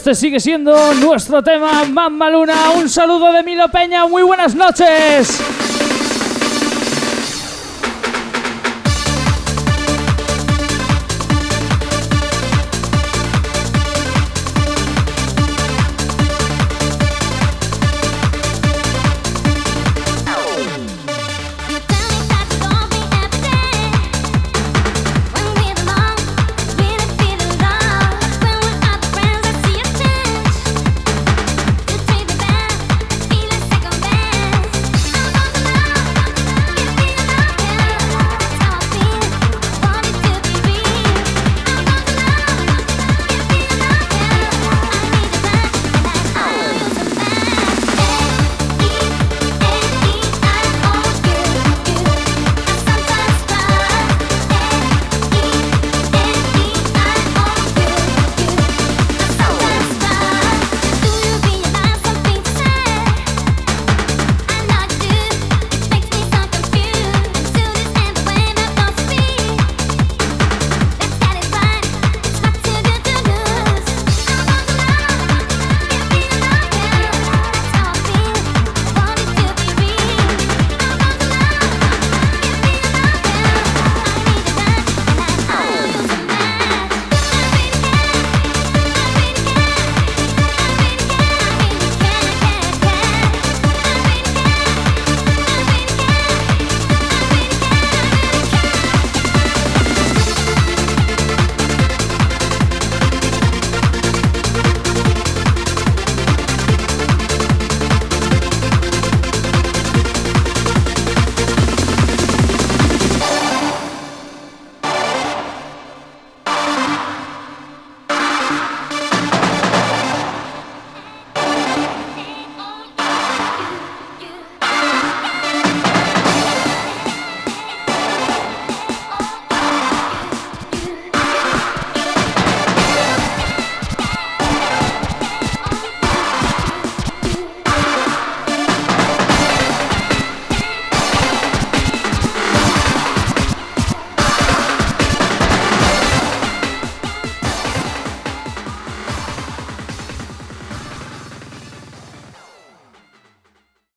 Este sigue siendo nuestro tema, Mamma Luna. Un saludo de Milo Peña, muy buenas noches.